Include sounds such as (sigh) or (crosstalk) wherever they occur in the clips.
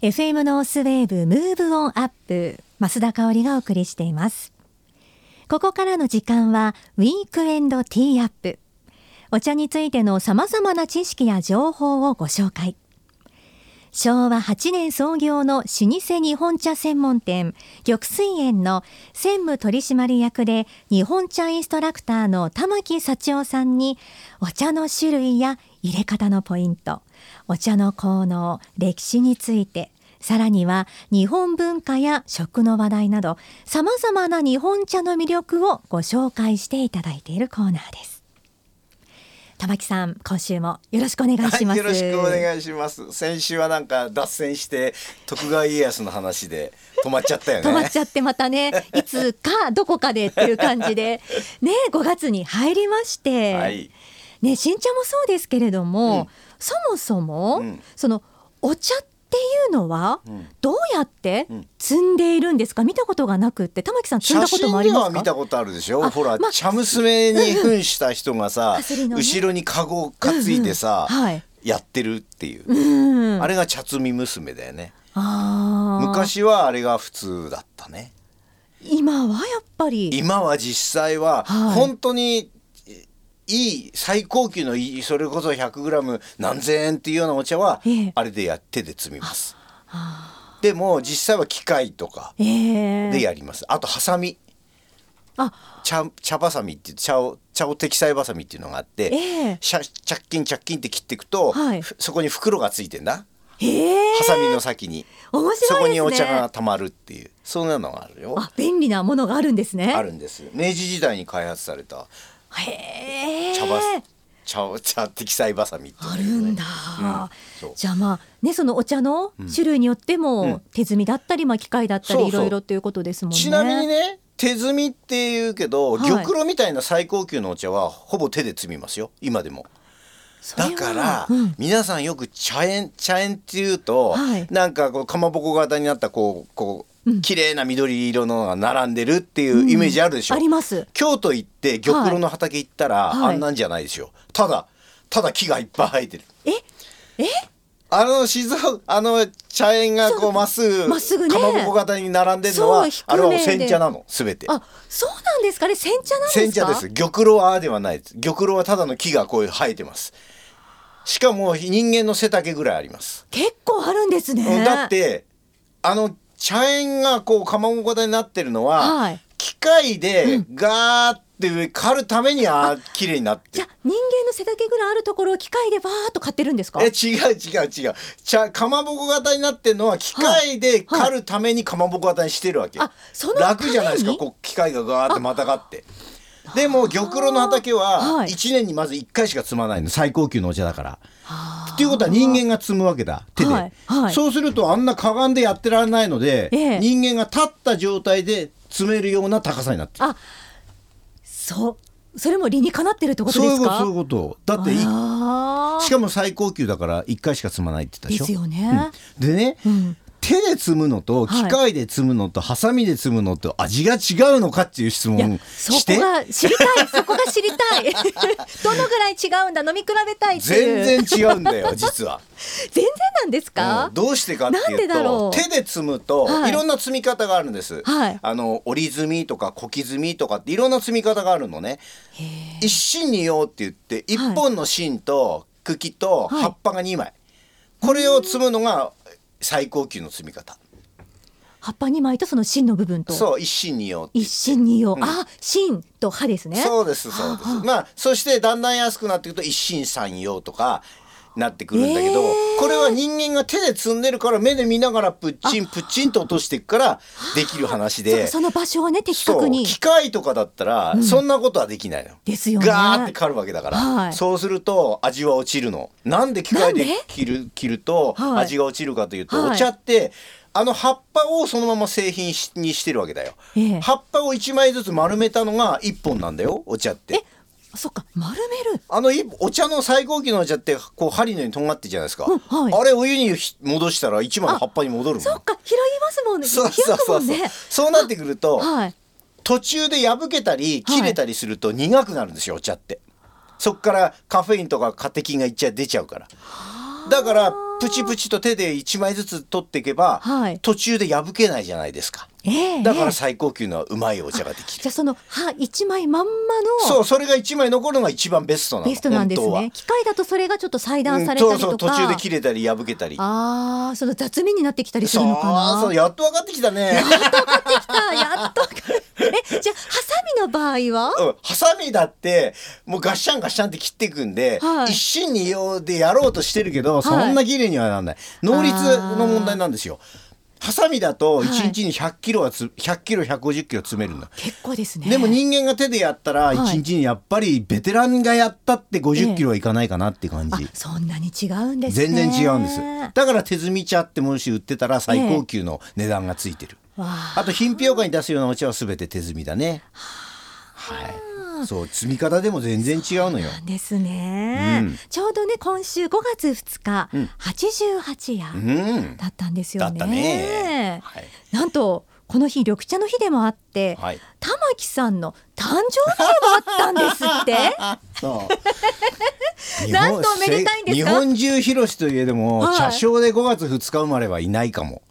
FM ノースウェーブ Move On Up 増田香織がお送りしています。ここからの時間は WEEKEND TEAUP お茶についての様々な知識や情報をご紹介。昭和8年創業の老舗日本茶専門店玉翠園の専務取締役で日本茶インストラクターの玉木康雄さんにお茶の種類や入れ方のポイントお茶の効能歴史についてさらには日本文化や食の話題など様々な日本茶の魅力をご紹介していただいているコーナーです。玉木さん今週もよろしくお願いします、はい、よろしくお願いします。先週はなんか脱線して徳川家康の話で止まっちゃったよね。止まっちゃってまたね (laughs) いつかどこかでっていう感じで。(laughs) ね5月に入りまして、はい、ね新茶もそうですけれども、うん、そもそも、うん、そのお茶ってっていうのはどうやって積んでいるんですか、見たことがなくって。玉木さん積んだこともありますか？見たことあるでしょ？ほら、ま、茶娘に扮した人がさ、ね、後ろにカゴを担いでさ、うんうん。はい、やってるっていう、うん、あれが茶摘み娘だよね。昔はあれが普通だったね。今はやっぱり。今は実際は本当にいい最高級のいいそれこそ 100g 何千円っていうようなお茶は、あれでや手で摘みます。でも実際は機械とかでやります。あとハサミ。あ。茶茶ばさみって茶を茶を適裁ばさみっていうのがあって、えー、着金着金って切っていくと、はい、そこに袋がついてんだ。ハサミの先に、ね、そこにお茶がたまるっていうそんなのがあるよ。あ便利なものがあるんですね。あるんです。明治時代に開発されたへ茶葉茶茶適裁ばさみ、ね、あるんだ、うん、じゃあまあねそのお茶の種類によっても、手摘みだったりまあ機械だったりいろいろということですもんね。ちなみにね手摘みっていうけど、はい、玉露みたいな最高級のお茶はほぼ手で摘みますよ。今でも。だから、うん、皆さんよく茶園茶園っていうと、はい、なんかこうかまぼこ型になったこうこう綺麗な緑色のが並んでるっていうイメージあるでしょ、うん、あります。京都行って玉露の畑行ったら、はい、あんなんじゃないですよ。ただただ木がいっぱい生えてる。え？え？あの静岡あの茶園がこうまっすぐまっすぐ、ね、かまぼこ型に並んでるのはあれは煎茶なのすべて。あそうなんですかね？煎茶なんですか？煎茶です。玉露はではないです。玉露はただの木がこう生えてます。しかも人間の背丈ぐらいあります。結構あるんですね。だってあの茶園がこうかまぼこ型になってるのは、はい、機械でガーって上刈るためにあ綺麗になってじゃ人間の背丈ぐらいあるところを機械でバーッと刈ってるんですか？え違う違う違う。茶かまぼこ型になってるのは機械で刈るためにかまぼこ型にしてるわけ、はいはい、楽じゃないですかこう機械がガーってまたがって。でも玉露の畑は1年にまず1回しか摘まないの。最高級のお茶だから。っていうことは人間が摘むわけだ。手で、はいはい、そうするとあんなかがんでやってられないので、ええ、人間が立った状態で積めるような高さになってる。あそうそれも理にかなってるってことですか？そういうことだってしかも最高級だから1回しか積まないって言ったでしょ？ですよね、うん、でね、うん手で摘むのと機械で摘むのとハサミで摘むのと味が違うのかっていう質問して。そこが知りたい。(laughs) そこが知りたい。(laughs) どのぐらい違うんだ？飲み比べたい全然違うんだよ (laughs) 実は。全然なんですか、うん、どうしてかっていうと手で摘むと、い、ろんな摘み方があるんです、はい、あの折り摘みとか小刻みとかっていろんな摘み方があるのね。一芯二葉って言って一本の芯と茎と葉っぱが2枚、はい、これを摘むのが最高級の積み方。葉っぱに巻いたその芯の部分と。そう一芯二葉一芯二葉、うん、あ芯と葉ですね。そうですそうです。まあそしてだんだん安くなっていくと一芯三葉とかなってくるんだけど、えー、これは人間が手で積んでるから目で見ながらプッチンプッチンと落としていくからできる話で。その場所はね的確に。機械とかだったらそんなことはできないの、うん、ですよね。ガーって刈るわけだから、はい、そうすると味は落ちるの。なんで機械で切る切ると味が落ちるかというと、はい、お茶ってあの葉っぱをそのまま製品にしてるわけだよ、ええ、葉っぱを1枚ずつ丸めたのが1本なんだよお茶ってそっか丸める。あのお茶の最高級のお茶ってこう針のようにとんがってじゃないですか、うんはい、あれお湯に戻したら一枚の葉っぱに戻るそっか拾いますもんね。そうそうそう。そうそうなってくると、はい、途中で破けたり切れたりすると苦くなるんですよ、お茶って。そっからカフェインとかカテキンがいっちゃ出ちゃうから。だからプチプチと手で1枚ずつ取っていけば、はい、途中で破けないじゃないですか。えー、だから最高級のうまいお茶ができる。じゃあそのは一枚まんまのそうそれが一枚残るのが一番ベストなの。ベストなんですね。機械だとそれがちょっと裁断されたりとか、うん、そうそう途中で切れたり破けたり。ああその雑味になってきたりするのかな？そうやっと分かってきたね。やっと分かってきた。やっとえじゃあハサミの場合は？うんハサミだってもうガッシャンガッシャンって切っていくんで、はい、一心二用でやろうとしてるけど、そんな綺麗にはならない。能率の問題なんですよ。ハサミだと1日に100キロはつ、100キロ150キロ詰めるんだ結構ですね。でも人間が手でやったら1日にやっぱりベテランがやったって50キロはいかないかなって感じ、ええ、そんなに違うんです、ね、全然違うんです。だから手摘み茶ってもし売ってたら最高級の値段がついてる、え、あ。と品評会に出すようなお茶は全て手摘みだね。はいそう積み方でも全然違うのよ。ですね、うん、ちょうどね今週5月2日、うん、88夜だったんですよね。ね。はい、なんとこの日緑茶の日でもあって、はい、玉木さんの誕生日でもあったんですって。(laughs) そう。なんとめでたいんです日本中広しといえども、はい、茶商で5月2日生まれはいないかも。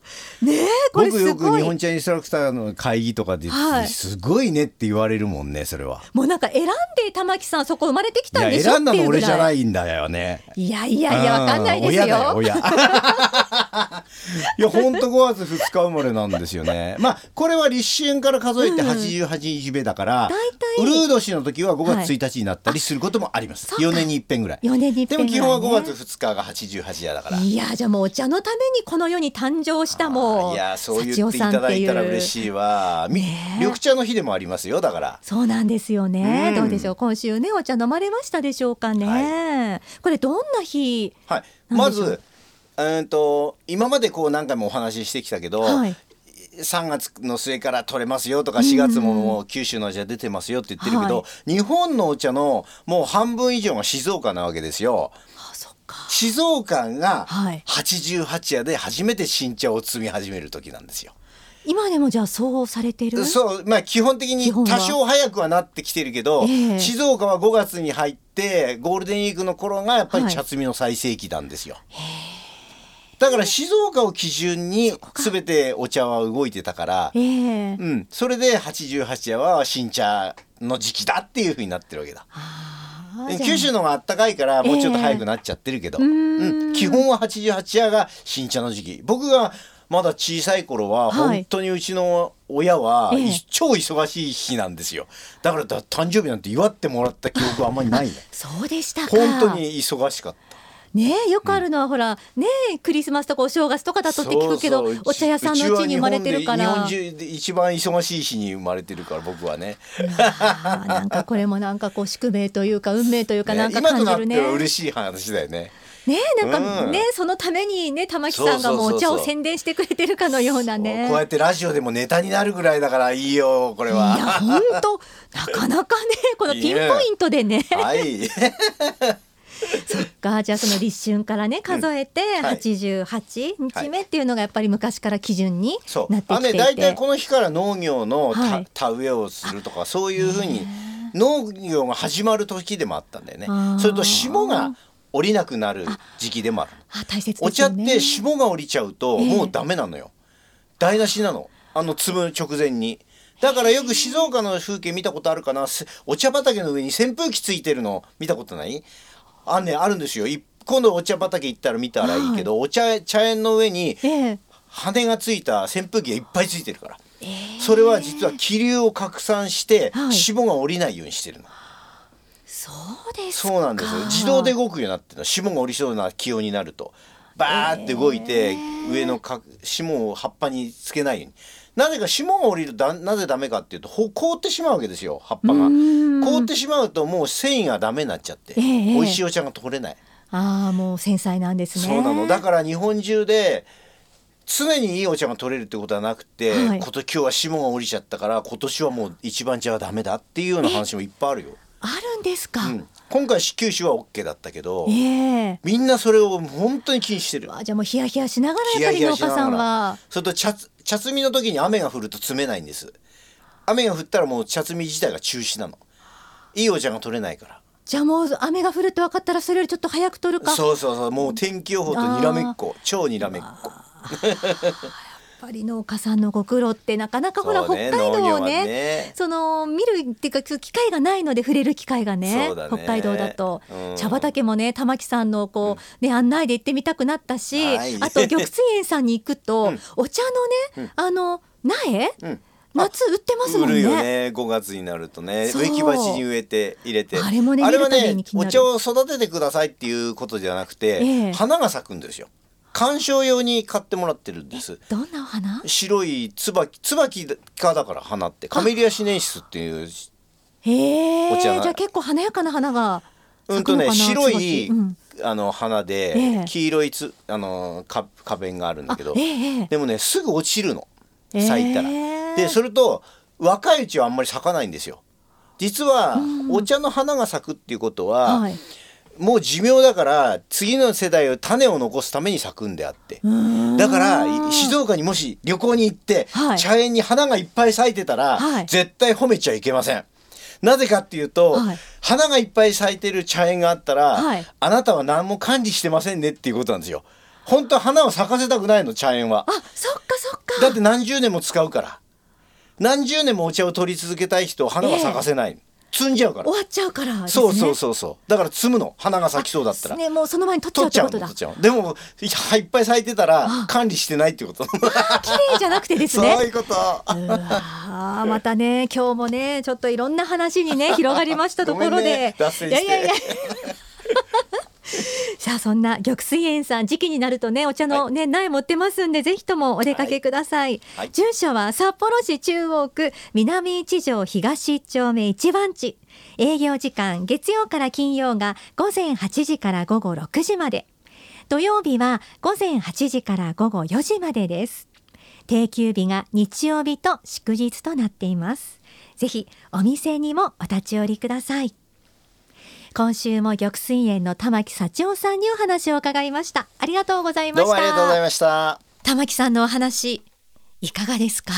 ねこれ僕よく日本茶インストラクターの会議とかで、はい、すごいねって言われるもんねそれは。もうなんか選んで玉木さんそこ生まれてきたんでしょ選んだの俺じゃないんだよね。いやいやいやわかんないですよ。親だよ親いや本当5月2日生まれなんですよね。まあこれは立春から数えて88日目だから、うん、ウルー年の時は5月1日になったりすることもあります、はい、4年に一遍ぐらい。4年にでも基本は5月2日が88夜だから。いやじゃあもうお茶のためにこの世に誕生したもういやそう言っていただいたら嬉しいわ、ね、緑茶の日でもありますよだから。そうなんですよね、うん、どうでしょう？今週ねお茶飲まれましたでしょうかね、はい、これどんな日はい。まずうんと今までこう何回もお話ししてきたけど、はい、3月の末から取れますよとか4月ももう九州のお茶出てますよって言ってるけど、はい、日本のお茶のもう半分以上が静岡なわけですよ。静岡が88夜で初めて新茶を摘み始める時なんですよ。今でもじゃあそうされてる？そうまあ基本的に多少早くはなってきてるけど、えー、静岡は5月に入ってゴールデンウィークの頃がやっぱり茶摘みの最盛期なんですよ。はいだから静岡を基準に全てお茶は動いてたから、えー、うん、それで88夜は新茶の時期だっていうふうになってるわけだ。九州の方が暖かいからもうちょっと早くなっちゃってるけど、えー、うん、基本は88夜が新茶の時期。僕がまだ小さい頃は本当にうちの親は、超忙しい日なんですよ。だから誕生日なんて祝ってもらった記憶はあんまりないんだ (laughs) そうでした本当に忙しかったねよくあるのは、うん、ほらねクリスマスとかお正月とかだとって聞くけどお茶屋さんのうちに生まれてるから。日本中で一番忙しい日に生まれてるから僕はね。なんかこれもなんかこう宿命というか運命というかなんか感じるね。ね嬉しい話だよね。ねなんかね、うん、そのためにね玉木さんがもうお茶を宣伝してくれてるかのようなね。こうやってラジオでもネタになるぐらいだからいいよこれは。いや本当なかなかねこのピンポイントでね。はい (laughs) そっか。じゃあその立春からね数えて88日目っていうのがやっぱり昔から基準になってきていて、大体この日から農業の田植えをするとかそういうふうに農業が始まる時でもあったんだよね。それと霜が降りなくなる時期でもある。あ大切、ね、お茶って霜が降りちゃうともうダメなのよ。台無しなの。あの摘む直前に。だからよく静岡の風景見たことあるかな。お茶畑の上に扇風機ついてるの見たことない？あんねあるんですよ。今度お茶畑行ったら見たらいいけど、はい、お茶茶園の上に羽がついた扇風機がいっぱいついてるから、えー、それは実は気流を拡散して、はい、霜が降りないようにしてるの。そうですそうなんですよ。自動で動くようになってるの。霜が降りそうな気温になると。バーって動いて、えー、上のか霜を葉っぱにつけないようになぜか霜が降りるとなぜダメかっていうと凍ってしまうわけですよ葉っぱが。凍ってしまうともう繊維がダメになっちゃって、えー、美味しいお茶が取れない。ああもう繊細なんですね。そうなの。だから日本中で常にいいお茶が取れるってことはなくて、はい、今日は霜が降りちゃったから今年はもう一番茶はダメだっていうような話もいっぱいあるよあるんですか、うん、今回九州は OK だったけど、えー、みんなそれを本当に気にしてるじゃあもうヒヤヒヤしながらやっぱり農家さんは。それと茶茶摘みの時に雨が降ると摘めないんです。雨が降ったらもう茶摘み自体が中止なの。いいお茶が取れないから。じゃあもう雨が降ると分かったらそれよりちょっと早く取るか。そうそうそう。もう天気予報とにらめっこ。超にらめっこぱり農家さんのご苦労ってなかなかほら、ね、北海道をね、ね、その見るっていうか機会がないので触れる機会がね、ね、北海道だと、うん、茶畑もね玉木さんのこう、ね、案内で行ってみたくなったし、はい、あと玉水園さんに行くと、うん、お茶のね、あの苗、夏売ってますもんね。ね、5月になるとね、植木鉢に植えて入れて、あれもね、あれはね、お茶を育ててくださいっていうことじゃなくて、えー、花が咲くんですよ。観賞用に買ってもらってるんです。どんな花？白い椿椿科だから花ってカメリアシネンシスっていうへえじゃあ結構華やかな花がうんとね白い、うん、あの花で、黄色いつあの花花弁があるんだけど、でもねすぐ落ちるの。咲いたら。でそれと若いうちはあんまり咲かないんですよ。実は、お茶の花が咲くっていうことは、はいもう寿命だから次の世代を種を残すために咲くんであってだから静岡にもし旅行に行って、はい、茶園に花がいっぱい咲いてたら、はい、絶対褒めちゃいけません。なぜかっていうと、はい、花がいっぱい咲いてる茶園があったら、あなたは何も管理してませんねっていうことなんですよ。本当は花を咲かせたくないの茶園は。あそっかそっか。だって何十年も使うから。何十年もお茶を取り続けたい人花が咲かせない。えー摘んじゃうから。終わっちゃうから、ね、そうそうそうそう。だから摘むの。花が咲きそうだったら。ねもうその前に取っちゃうってことだ。でもいっぱい咲いてたら管理してないってこと。綺麗じゃなくてですね。そういうこと。あまたね今日もねちょっといろんな話にね広がりましたところで、ね、いやいやいやさあそんな玉水園さん時期になるとねお茶のね、はい、苗持ってますんでぜひともお出かけください、はい。はい、住所は札幌市中央区南一条東一丁目一番地。営業時間月曜から金曜が午前8時から午後6時まで。土曜日は午前8時から午後4時までです。定休日が日曜日と祝日となっています。ぜひお店にもお立ち寄りください今週も玉水園の玉木幸男さんにお話を伺いました。ありがとうございました。どうもありがとうございました。玉木さんのお話いかがですか？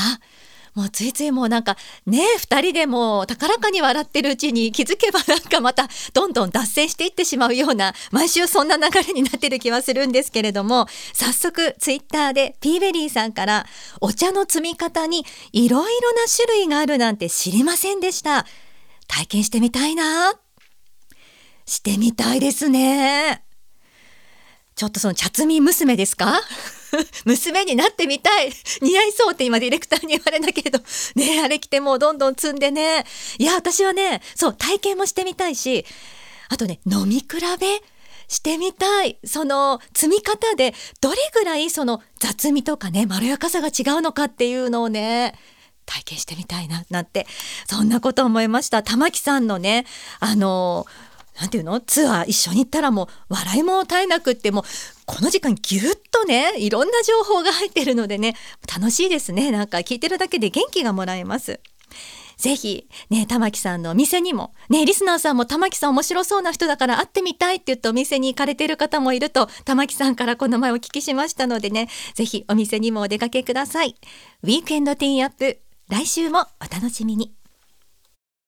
もうついついもうなんかね二人でも高らかに笑ってるうちに気づけばなんかまたどんどん脱線していってしまうような毎週そんな流れになってる気はするんですけれども早速ツイッターでピーベリーさんからお茶の摘み方にいろいろな種類があるなんて知りませんでした。体験してみたいなしてみたいですね。ちょっとその茶摘み娘ですか？(laughs) 娘になってみたい。似合いそうって今ディレクターに言われたけれど。ねあれ着てもうどんどん積んでね。いや私はねそう体験もしてみたいしあとね飲み比べしてみたい。その積み方でどれぐらいその雑味とかねまろやかさが違うのかっていうのをね体験してみたいななんてそんなこと思いました。玉木さんのねあのなんていうの？ツアー一緒に行ったらもう笑いも絶えなくってもうこの時間ぎゅっとねいろんな情報が入ってるのでね楽しいですね。なんか聞いてるだけで元気がもらえます。ぜひね玉木さんのお店にもねリスナーさんも玉木さん面白そうな人だから会ってみたいって言ってお店に行かれてる方もいると玉木さんからこの前お聞きしましたのでねぜひお店にもお出かけください。ウィークエンドティーンアップ来週もお楽しみに。